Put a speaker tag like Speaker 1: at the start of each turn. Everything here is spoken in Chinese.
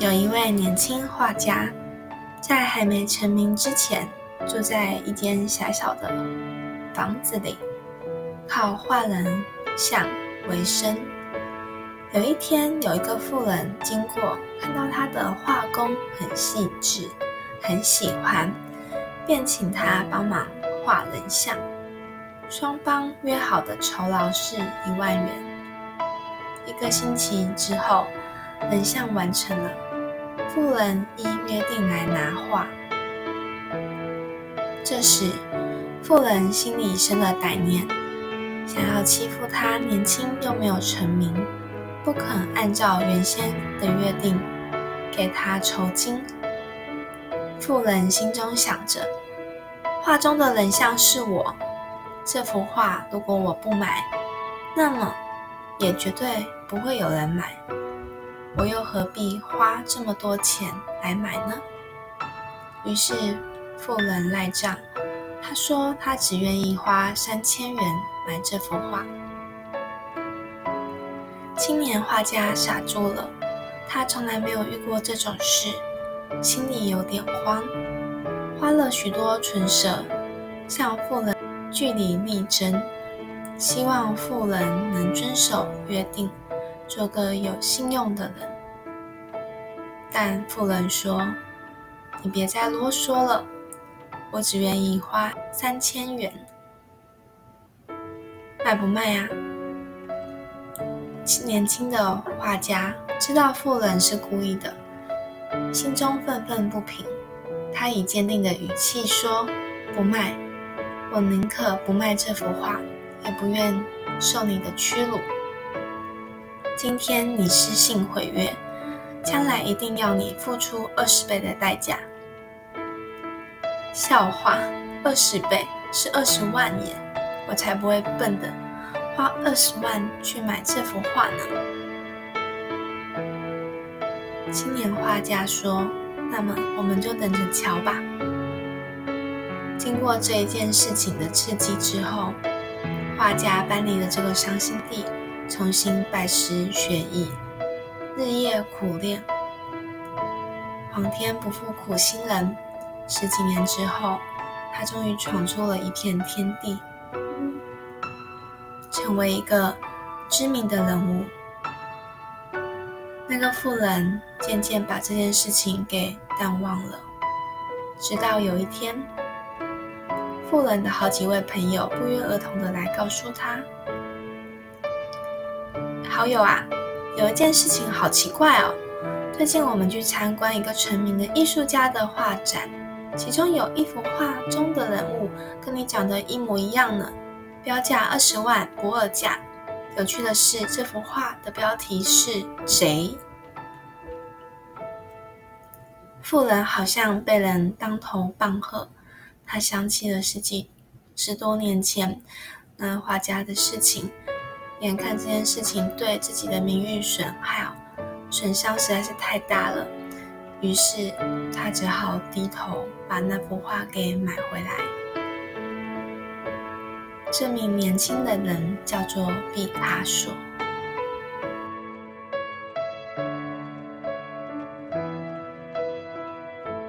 Speaker 1: 有一位年轻画家，在还没成名之前，住在一间狭小的房子里，靠画人像为生。有一天，有一个妇人经过，看到他的画工很细致，很喜欢，便请他帮忙画人像。双方约好的酬劳是一万元。一个星期之后，人像完成了。妇人依约定来拿画。这时，妇人心里生了歹念，想要欺负他年轻又没有成名，不肯按照原先的约定给他酬金。妇人心中想着：画中的人像是我，这幅画如果我不买，那么也绝对不会有人买。我又何必花这么多钱来买呢？于是富人赖账，他说他只愿意花三千元买这幅画。青年画家傻住了，他从来没有遇过这种事，心里有点慌，花了许多唇舌向富人据理力争，希望富人能遵守约定。做个有信用的人，但富人说：“你别再啰嗦了，我只愿意花三千元，卖不卖呀？”年轻的画家知道富人是故意的，心中愤愤不平。他以坚定的语气说：“不卖，我宁可不卖这幅画，也不愿受你的屈辱。”今天你失信毁约，将来一定要你付出二十倍的代价。笑话，二十倍是二十万耶！我才不会笨的，花二十万去买这幅画呢。青年画家说：“那么我们就等着瞧吧。”经过这一件事情的刺激之后，画家搬离了这个伤心地。重新拜师学艺，日夜苦练。皇天不负苦心人，十几年之后，他终于闯出了一片天地，成为一个知名的人物。那个妇人渐渐把这件事情给淡忘了，直到有一天，妇人的好几位朋友不约而同的来告诉他。好友啊，有一件事情好奇怪哦。最近我们去参观一个成名的艺术家的画展，其中有一幅画中的人物跟你长得一模一样呢，标价二十万不二价。有趣的是，这幅画的标题是谁？富人好像被人当头棒喝，他想起了十几十多年前那画家的事情。眼看这件事情对自己的名誉损害、损伤实在是太大了，于是他只好低头把那幅画给买回来。这名年轻的人叫做毕卡索。